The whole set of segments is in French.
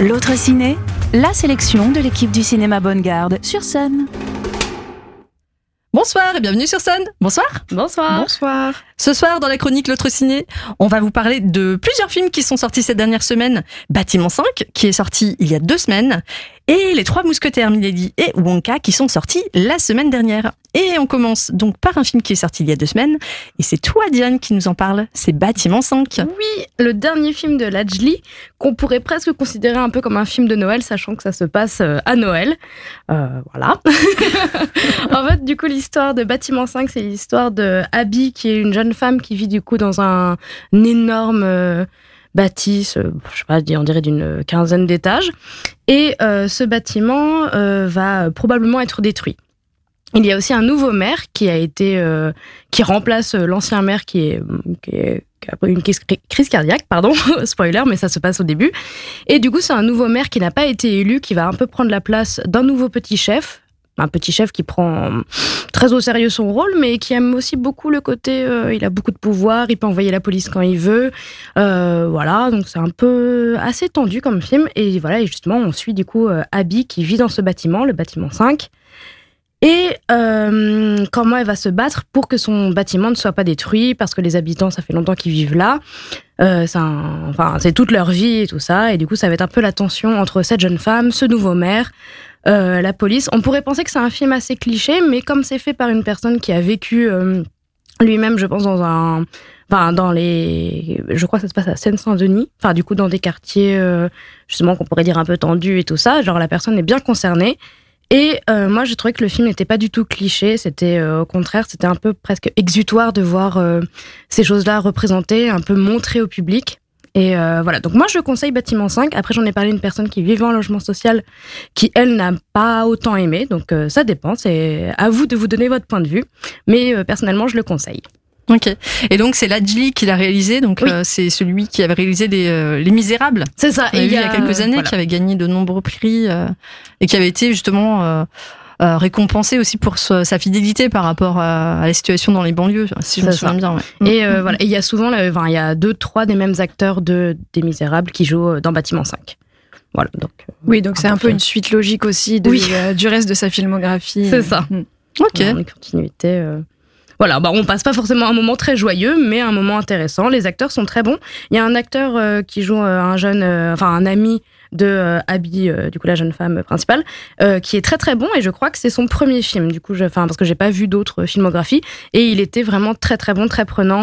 L'autre ciné, la sélection de l'équipe du cinéma Bonne Garde sur scène. Bonsoir et bienvenue sur scène. Bonsoir. Bonsoir. Bonsoir. Ce soir, dans la chronique L'autre ciné, on va vous parler de plusieurs films qui sont sortis cette dernière semaine. Bâtiment 5, qui est sorti il y a deux semaines, et Les Trois Mousquetaires, Milady et Wonka, qui sont sortis la semaine dernière. Et on commence donc par un film qui est sorti il y a deux semaines, et c'est toi, Diane, qui nous en parle. C'est Bâtiment 5. Oui, le dernier film de Lajli, qu'on pourrait presque considérer un peu comme un film de Noël, sachant que ça se passe euh, à Noël. Euh, voilà. en fait, du coup, l'histoire de Bâtiment 5, c'est l'histoire de Abby, qui est une jeune femme qui vit du coup dans un, énorme euh, bâtisse, je sais pas, on dirait d'une quinzaine d'étages. Et ce bâtiment va probablement être détruit. Il y a aussi un nouveau maire qui a été, qui remplace l'ancien maire qui est, qui est a une crise cardiaque, pardon, spoiler, mais ça se passe au début. Et du coup, c'est un nouveau maire qui n'a pas été élu, qui va un peu prendre la place d'un nouveau petit chef, un petit chef qui prend très au sérieux son rôle, mais qui aime aussi beaucoup le côté, euh, il a beaucoup de pouvoir, il peut envoyer la police quand il veut, euh, voilà, donc c'est un peu assez tendu comme film, et voilà, et justement, on suit du coup euh, Abby qui vit dans ce bâtiment, le bâtiment 5, et comment elle va se battre pour que son bâtiment ne soit pas détruit, parce que les habitants, ça fait longtemps qu'ils vivent là, enfin, c'est toute leur vie et tout ça, et du coup, ça va être un peu la tension entre cette jeune femme, ce nouveau maire, euh, la police. On pourrait penser que c'est un film assez cliché, mais comme c'est fait par une personne qui a vécu euh, lui-même, je pense, dans un, enfin, dans les, je crois que ça se passe à Seine-Saint-Denis, enfin, du coup, dans des quartiers, euh, justement, qu'on pourrait dire un peu tendus et tout ça. Genre, la personne est bien concernée. Et moi, j'ai trouvé que le film n'était pas du tout cliché. C'était au contraire, c'était un peu presque exutoire de voir ces choses-là représentées, un peu montrées au public. Et euh, voilà, donc moi je conseille Bâtiment 5. Après j'en ai parlé à une personne qui vivait en logement social qui elle n'a pas autant aimé. Donc euh, ça dépend, c'est à vous de vous donner votre point de vue. Mais euh, personnellement je le conseille. Ok. Et donc c'est Ladjli qui l'a réalisé. Donc c'est celui qui avait réalisé les, les Misérables. C'est ça. il y a quelques années, qui avait gagné de nombreux prix et qui avait été justement euh, récompensé aussi pour sa, fidélité par rapport à, la situation dans les banlieues, si je me souviens bien. Et euh, voilà, il y a souvent, il y a deux, trois des mêmes acteurs de des Misérables qui jouent euh, dans Bâtiment 5. Voilà, donc. oui, donc c'est un peu une suite logique aussi du reste de sa filmographie. C'est ça. Mm. Ok. Une continuité. Voilà, bah on passe pas forcément un moment très joyeux, mais un moment intéressant. Les acteurs sont très bons. Il y a un acteur qui joue un jeune, enfin un ami de euh, Abby, euh, du coup la jeune femme principale, euh, qui est très très bon et je crois que c'est son premier film. Du coup, enfin parce que j'ai pas vu d'autres filmographies et il était vraiment très très bon, très prenant.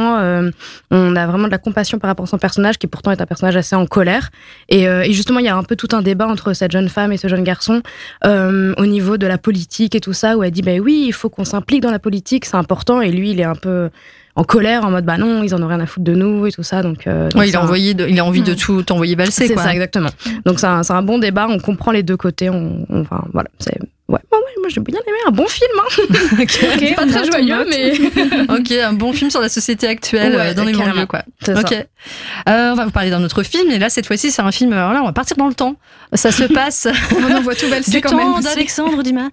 on a vraiment de la compassion par rapport à son personnage qui pourtant est un personnage assez en colère et, justement il y a un peu tout un débat entre cette jeune femme et ce jeune garçon au niveau de la politique et tout ça où elle dit ben oui il faut qu'on s'implique dans la politique c'est important et lui il est un peu en colère, en mode bah non, ils en ont rien à foutre de nous et tout ça. Donc, euh, il a envoyé, il a envie de hmm. tout envoyer balser. C'est ça, exactement. Donc c'est un, un, bon débat. On comprend les deux côtés. On, enfin voilà, c'est Ouais, moi j'ai bien aimé un bon film. Hein. ok, pas très joyeux, mais. ok, un bon film sur la société actuelle euh, dans les banlieues, quoi. Ok. Euh, on va vous parler d'un autre film, et là, cette fois-ci, c'est un film. Alors là, on va partir dans le temps. Ça se passe. on en voit tout du temps d'Alexandre Dumas.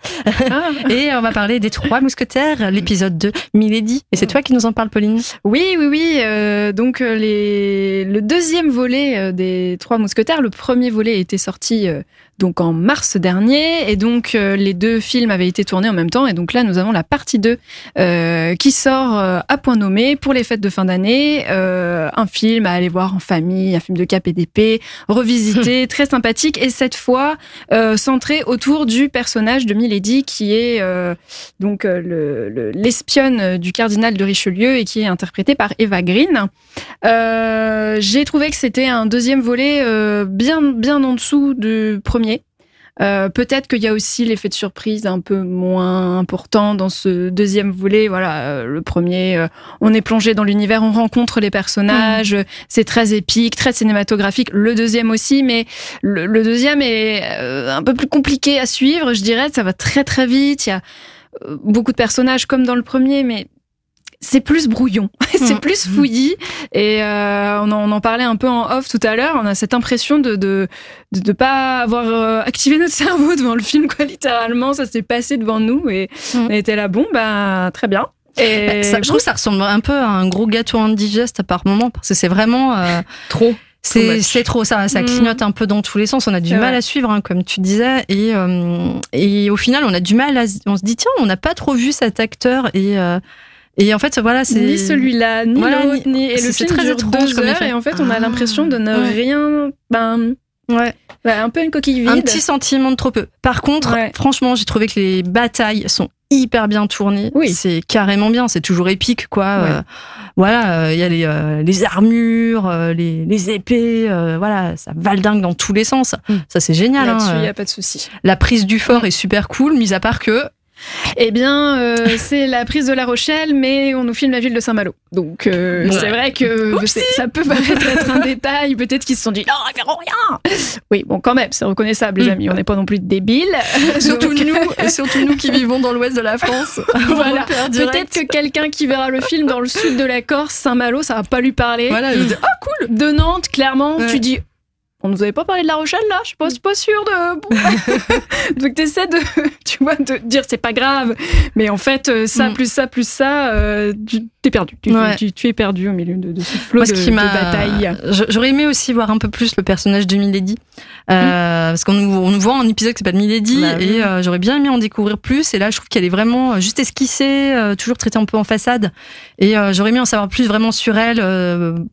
Ah. Et on va parler des Trois Mousquetaires, l'épisode 2, Milady. Et c'est toi qui nous en parles, Pauline? Oui, oui, oui. Euh, donc, les... le deuxième volet des Trois Mousquetaires, le premier volet était sorti donc en mars dernier. Et donc, euh, les deux films avaient été tournés en même temps. Et donc là, nous avons la partie 2 euh, qui sort euh, à point nommé pour les fêtes de fin d'année. un film à aller voir en famille, un film de cap et d'épée, revisité, très sympathique. Et cette fois, centré autour du personnage de Milady qui est donc l'espionne le, du cardinal de Richelieu et qui est interprétée par Eva Green. J'ai trouvé que c'était un deuxième volet bien, bien en dessous du premier euh, peut-être qu'il y a aussi l'effet de surprise un peu moins important dans ce deuxième volet. Voilà, euh, le premier, euh, on est plongé dans l'univers, on rencontre les personnages, mm. c'est très épique, très cinématographique. Le deuxième aussi, mais le, le deuxième est un peu plus compliqué à suivre, je dirais. Ça va très très vite. Il y a beaucoup de personnages comme dans le premier, mais c'est plus brouillon, c'est mm. plus fouillis. Et euh, on, en, parlait un peu en off tout à l'heure. On a cette impression de de, de, pas avoir euh, activé notre cerveau devant le film, quoi. Littéralement, ça s'est passé devant nous et mm. on était là. Bon, bah très bien. Et bah, je trouve que ça ressemble un peu à un gros gâteau indigeste à part moment parce que c'est vraiment trop C'est trop ça, ça Mm. clignote un peu dans tous les sens. On a du mal à suivre, hein, comme tu disais, et euh, et au final, on a du mal à, on se dit tiens, on n'a pas trop vu cet acteur et euh, et en fait voilà, c'est Ni celui-là, ni Voilà, l'autre, ni... Et le film très dure étrange deux heures et en fait, on a Ah. l'impression de ne Ouais. rien... Ben, ouais, un peu une coquille vide. un petit sentiment de trop peu. Par contre, Ouais. franchement, j'ai trouvé que les batailles sont hyper bien tournées. Oui. C'est carrément bien, c'est toujours épique quoi. Ouais. Euh, voilà, euh, il y a les, euh, les armures, les, les épées, voilà, ça valdingue dans tous les sens. Mm. Ça c'est génial. Là-dessus, hein, il euh. n'y a pas de souci. La prise du fort est super cool, mis à part que Eh bien, euh, c'est la prise de La Rochelle, mais on nous filme la ville de Saint-Malo. Donc, euh, Ouais. c'est vrai que ça peut paraître être un détail. Peut-être qu'ils se sont dit, non, référons rien. Oui, bon, quand même, c'est reconnaissable, les Mm. amis. On n'est pas non plus débiles. surtout Donc, nous, et surtout nous qui vivons dans l'ouest de la France. Voilà. Peut-être que quelqu'un qui verra le film dans le sud de la Corse, Saint-Malo, ça va pas lui parler. Voilà, veux dire, ah, De Nantes, clairement, Ouais. tu dis. On nous avait pas parlé de La Rochelle là, je suis pas, pas sûre de. Donc t'essaies de, tu vois, de dire c'est pas grave, mais en fait euh, ça Mm. plus ça plus ça, euh, tu t'es perdu. Tu, Ouais. tu, tu es perdu au milieu de, de ce flot Moi, de, qui de bataille. J'aurais aimé aussi voir un peu plus le personnage de Milady, euh, parce qu'on nous, on nous voit un épisode qui s'appelle Milady, Bah oui. et euh, j'aurais bien aimé en découvrir plus. Et là, je trouve qu'elle est vraiment juste esquissée, toujours traitée un peu en façade. Et j'aurais aimé en savoir plus vraiment sur elle,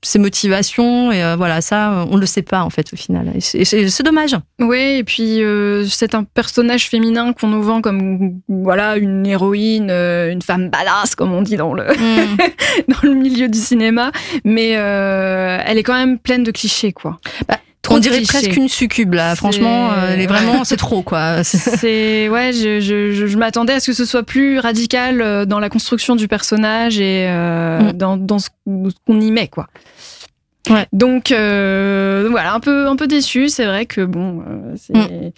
ses motivations. Et voilà, ça, on le sait pas en fait au final. Et c'est, dommage. Oui, et puis c'est un personnage féminin qu'on nous vend comme voilà une héroïne, euh, une femme badass comme on dit dans le dans le milieu du cinéma, mais euh, elle est quand même pleine de clichés quoi. Bah, on dirait cliché. presque une succube là. Franchement, euh, elle est vraiment, c'est trop quoi. C'est- ouais, je, je, je, je m'attendais à ce que ce soit plus radical dans la construction du personnage et euh, Mm. dans, dans ce qu'on y met quoi. Ouais. Donc euh, voilà, un peu un peu déçu. C'est vrai que bon, euh, c'est Mm.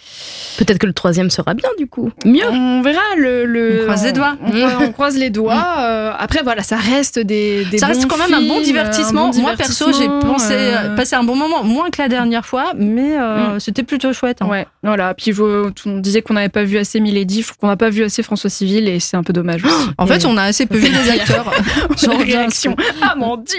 Peut-être que le troisième sera bien du coup. Mieux. On verra le. le On croise les doigts. On, croise les doigts. euh, après, voilà, ça reste des. des ça reste quand même un bon divertissement. un bon Moi perso, j'ai pensé euh, passer un bon moment, moins que la dernière fois, mais euh, c'était plutôt chouette. hein. Ouais, voilà. Puis je- on disait qu'on n'avait pas vu assez Milady, qu'on n'a pas vu assez François Civil et c'est un peu dommage aussi. En fait, on a assez peu vu les acteurs. Genre Genre réaction. Ah mon dieu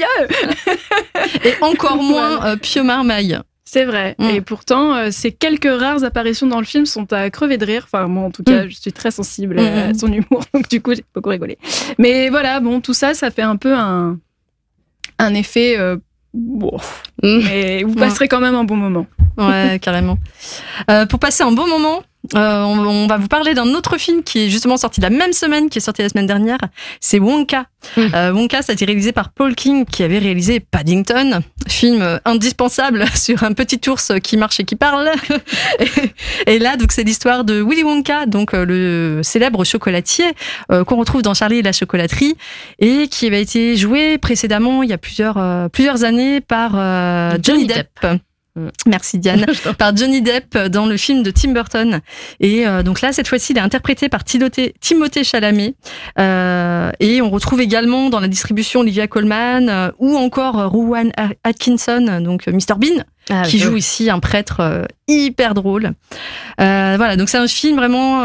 Et encore moins euh, Pio Marmaille. C'est vrai. Mm. Et pourtant, euh, ces quelques rares apparitions dans le film sont à crever de rire. Enfin, moi, en tout cas, je suis très sensible à Mm. son humour, donc du coup, j'ai beaucoup rigolé. Mais voilà, bon, tout ça, ça fait un peu un, un effet. euh, Mm. mais vous passerez quand même un bon moment. Ouais, carrément. Euh, pour passer un bon moment, euh, on, on va vous parler d'un autre film qui est justement sorti la même semaine, qui est sorti la semaine dernière. C'est Wonka. Euh, Wonka, ça a été réalisé par Paul King, qui avait réalisé Paddington, film indispensable sur un petit ours qui marche et qui parle. et, et là, donc, c'est l'histoire de Willy Wonka, donc euh, le célèbre chocolatier euh, qu'on retrouve dans Charlie et la chocolaterie, et qui avait été joué précédemment, il y a plusieurs euh, plusieurs années, par euh, Johnny, Johnny Depp. Depp. Merci Diane par Johnny Depp dans le film de Tim Burton. Et euh, donc là, cette fois-ci, il est interprété par Timothée, Timothée Chalamet. Euh, et on retrouve également dans la distribution Olivia Colman euh, ou encore Rowan Atkinson, donc Mr Bean, Ah, qui joue ici un prêtre hyper drôle. Voilà, donc c'est un film vraiment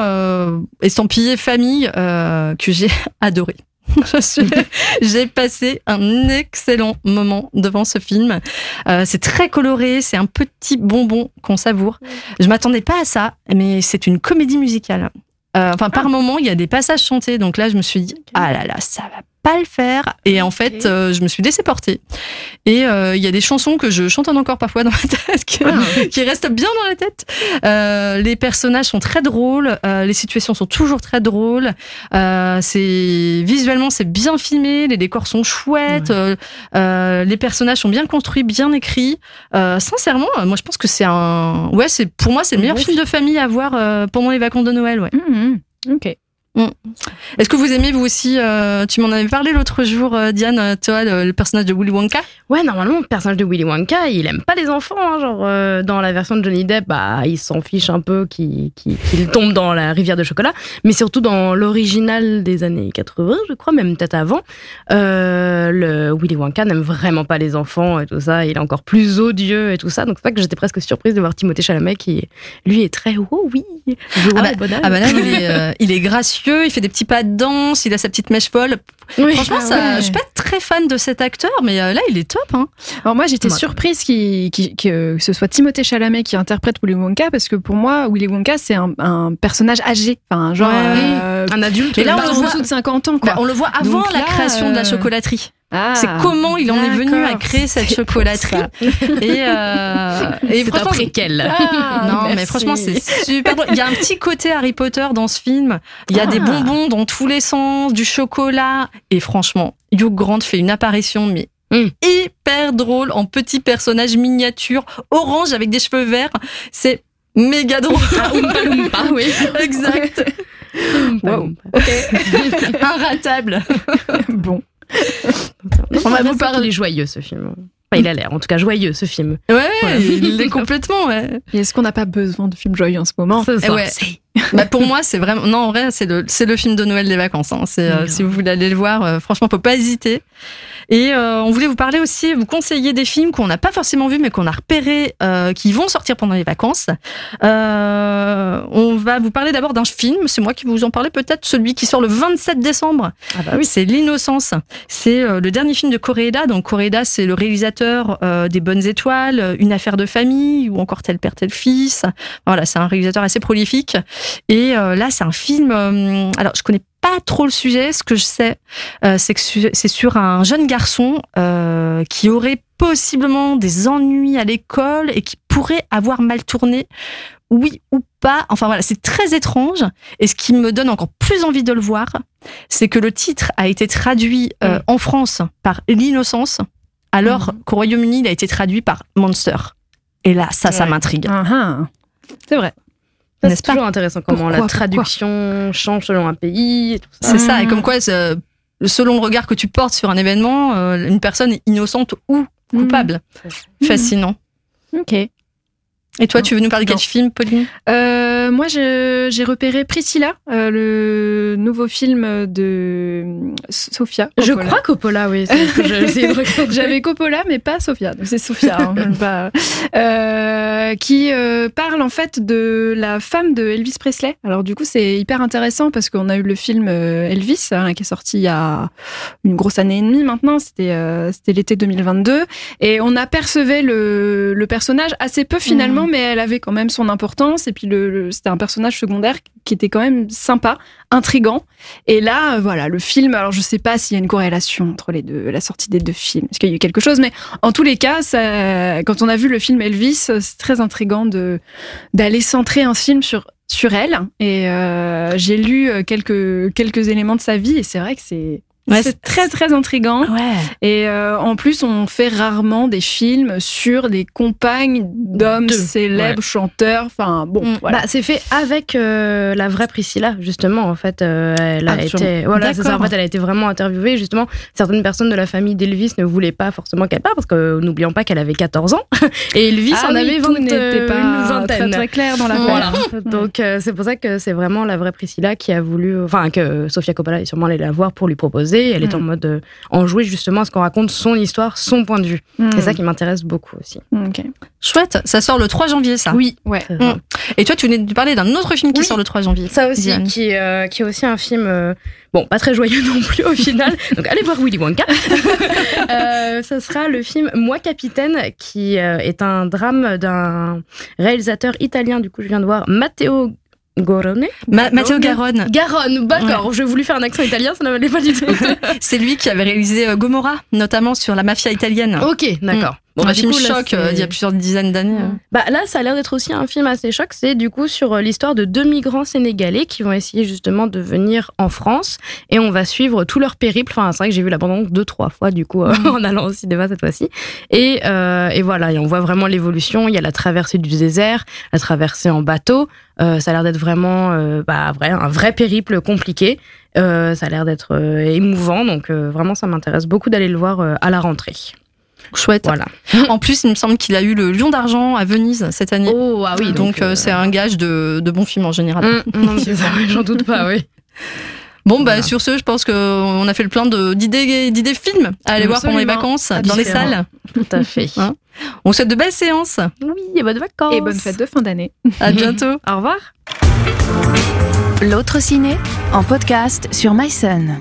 estampillé famille que j'ai adoré. J'ai passé un excellent moment devant ce film. Euh, c'est très coloré, c'est un petit bonbon qu'on savoure. Je m'attendais pas à ça, mais c'est une comédie musicale. Euh, enfin, par moment, il y a des passages chantés, donc là, je me suis dit, ah là là, ça va pas le faire. Et en fait, euh, je me suis laissée porter. Et euh, il y a des chansons que je chantonne encore parfois dans ma tête, qui, qui restent bien dans la tête. Euh, les personnages sont très drôles, euh, les situations sont toujours très drôles. Euh, c'est visuellement c'est bien filmé, les décors sont chouettes, euh, les personnages sont bien construits, bien écrits. Euh, sincèrement, moi je pense que c'est un, ouais, c'est pour moi c'est le meilleur film de famille à voir euh, pendant les vacances de Noël. Ouais. Mhm. Ok. Est-ce que vous aimez vous aussi euh, Tu m'en avais parlé l'autre jour, euh, Diane, euh, toi, le, le personnage de Willy Wonka? Ouais, normalement, le personnage de Willy Wonka, il aime pas les enfants. hein, genre, euh, dans la version de Johnny Depp, bah, il s'en fiche un peu qu'il tombe dans la rivière de chocolat. Mais surtout dans l'original des années 80, je crois, même peut-être avant, le Willy Wonka n'aime vraiment pas les enfants et tout ça. Il est encore plus odieux et tout ça. Donc c'est pas que j'étais presque surprise de voir Timothée Chalamet qui, lui, est très oh oui, joie Ah bah- et bonheur. Ah bah là, il est, il est gracieux, gracieux, il fait des petits pas de danse, il a sa petite mèche folle. Oui. Franchement, Ah ça, ouais. je suis pas très fan de cet acteur, mais euh, là, il est top. Hein. Alors moi, j'étais Ouais. surprise qu'il- qu'il- que ce soit Timothée Chalamet qui interprète Willy Wonka parce que pour moi, Willy Wonka, c'est un, un personnage âgé, enfin genre Ouais, euh, Un adulte. Et là, on pas le voit- de 50 ans quoi. Bah, on le voit avant Donc la là, création de la euh, chocolaterie. Ah, c'est comment il en est venu à créer cette chocolaterie. Et, euh, et un franchement, préquel. Ah, non, mais franchement, c'est super. Il y a un petit côté Harry Potter dans ce film. Il y a Ah. des bonbons dans tous les sens, du chocolat. Et franchement, Hugh Grant fait une apparition, mais Mm. hyper drôle en petit personnage miniature, orange avec des cheveux verts. C'est méga drôle. Loompa, oui. exact. Wow. Inratable. bon. On va vous parler- est joyeux ce film. Enfin, il a l'air, en tout cas, joyeux ce film. Ouais, Voilà. il l'est complètement, ouais. Et est-ce qu'on n'a pas besoin de films joyeux en ce moment? C'est Eh ouais. Bah pour moi, c'est vraiment. Non, en vrai, c'est le, c'est le film de Noël des vacances. hein. C'est, euh, si vous voulez aller le voir, euh, franchement, faut pas hésiter. Et euh, on voulait vous parler aussi, vous conseiller des films qu'on n'a pas forcément vus, mais qu'on a repérés, euh, qui vont sortir pendant les vacances. Euh, on va vous parler d'abord d'un film. C'est moi qui vais vous en parler peut-être, celui qui sort le 27 décembre. Ah bah oui. C'est L'innocence. C'est euh, le dernier film de Koreeda. Donc Koreeda, c'est le réalisateur euh, des Bonnes Étoiles, Une affaire de famille ou encore Tel père tel fils. Voilà, c'est un réalisateur assez prolifique. Et euh, là, c'est un film. euh, alors, je connais pas trop le sujet. Ce que je sais, euh, c'est que c'est sur un jeune garçon qui aurait possiblement des ennuis à l'école et qui pourrait avoir mal tourné. Oui ou pas. Enfin voilà, c'est très étrange. Et ce qui me donne encore plus envie de le voir, c'est que le titre a été traduit en France par L'innocence, alors qu'au Royaume-Uni, il a été traduit par Monster. Et là, ça, ça m'intrigue. Ah, ah. C'est vrai. C'est pas toujours intéressant comment la traduction change selon un pays. ça. C'est ça, et Mhm. comme quoi, selon le regard que tu portes sur un événement, euh, une personne est innocente ou coupable. Mhm. Fascinant. Ok. Et toi, tu veux nous parler de quel film, Pauline? Euh, moi, j'ai repéré Priscilla, euh, le nouveau film de euh, Sofia. Je crois Coppola, oui. J'avais Coppola, mais pas Sofia. Donc c'est Sofia, hein, même pas. Euh, qui euh, parle en fait de la femme de Elvis Presley. Alors du coup, c'est hyper intéressant parce qu'on a eu le film Elvis hein, qui est sorti il y a une grosse année et demie maintenant. C'était euh, c'était l'été 2022 et on apercevait le, le personnage assez peu finalement, mais elle avait quand même son importance. Et puis le, le- c'était un personnage secondaire qui était quand même sympa, intrigant. Et là, euh, voilà, le film. Alors je sais pas s'il y a une corrélation entre les deux, la sortie des deux films. Est-ce qu'il y a eu quelque chose? Mais en tous les cas, quand on a vu le film Elvis, c'est très intrigant d'aller centrer un film sur sur elle. Et euh, j'ai lu euh, quelques quelques éléments de sa vie et c'est vrai que c'est Ouais, c'est très très intrigant. Ouais. Et euh, en plus, on fait rarement des films sur des compagnes d'hommes célèbres, chanteurs. Enfin bon, Mm. voilà. Bah, c'est fait avec euh, la vraie Priscilla, justement. En fait, euh, elle a Ah, été, voilà, ça. En fait, elle a été vraiment interviewée. Justement, certaines personnes de la famille d'Elvis ne voulaient pas forcément qu'elle parte parce que n'oublions pas qu'elle avait 14 ans et Elvis Ah en oui, avait tout 20, n'était pas une vingtaine. Très, très clair dans la Voilà. Donc euh, c'est pour ça que c'est vraiment la vraie Priscilla qui a voulu, enfin que Sofia Coppola est sûrement allée la voir pour lui proposer. Elle est Mm. en mode euh, enjouée justement à ce qu'on raconte son histoire, son point de vue. Mm. C'est ça qui m'intéresse beaucoup aussi. Ok. Chouette, ça sort le 3 janvier, ça. Oui. Ouais. Mm. Et toi, tu venais de parler d'un autre film qui Oui. sort le 3 janvier. Ça aussi, Diane. qui, est, euh, qui est aussi un film, euh, bon, pas très joyeux non plus au final. Donc allez voir Willy Wonka. euh, ça sera le film Moi Capitaine, qui euh, est un drame d'un réalisateur italien. Du coup, je viens de voir Matteo Gorone. Ma- Matteo Garonne, Garonne, d'accord. J'ai voulu faire un accent italien, ça n'allait pas du tout. c'est lui qui avait réalisé euh, Gomorrah, notamment sur la mafia italienne. ok, d'accord. Bon, bah, un film coup, là, choc euh, d'il y a plusieurs dizaines d'années. euh. Bah là, ça a l'air d'être aussi un film assez choc. C'est du coup sur euh, l'histoire de deux migrants sénégalais qui vont essayer justement de venir en France et on va suivre tout leur périple. Enfin, c'est vrai que j'ai vu la bande deux trois fois du coup euh, en allant au cinéma cette fois-ci. Et, euh, et voilà, et on voit vraiment l'évolution. Il y a la traversée du désert, la traversée en bateau. Euh, ça a l'air d'être vraiment bah, vrai, un vrai périple compliqué. Euh, ça a l'air d'être émouvant, donc euh, vraiment ça m'intéresse beaucoup d'aller le voir à la rentrée. Chouette. Voilà. En plus, il me semble qu'il a eu le Lion d'argent à Venise cette année. Oh ah oui, donc euh, c'est un gage de, de bons films en général. Mm, non, c'est ça, oui, j'en doute pas, oui. Bon, bah Voilà. sur ce, je pense qu'on a fait le plein de- d'idées d'idées films à aller voir pendant les Absolument. vacances dans les salles. Tout à fait. Hein On souhaite de belles séances. Oui, et bonnes vacances. Et bonne fête de fin d'année. À bientôt. Au revoir. L'autre ciné en podcast sur MySun.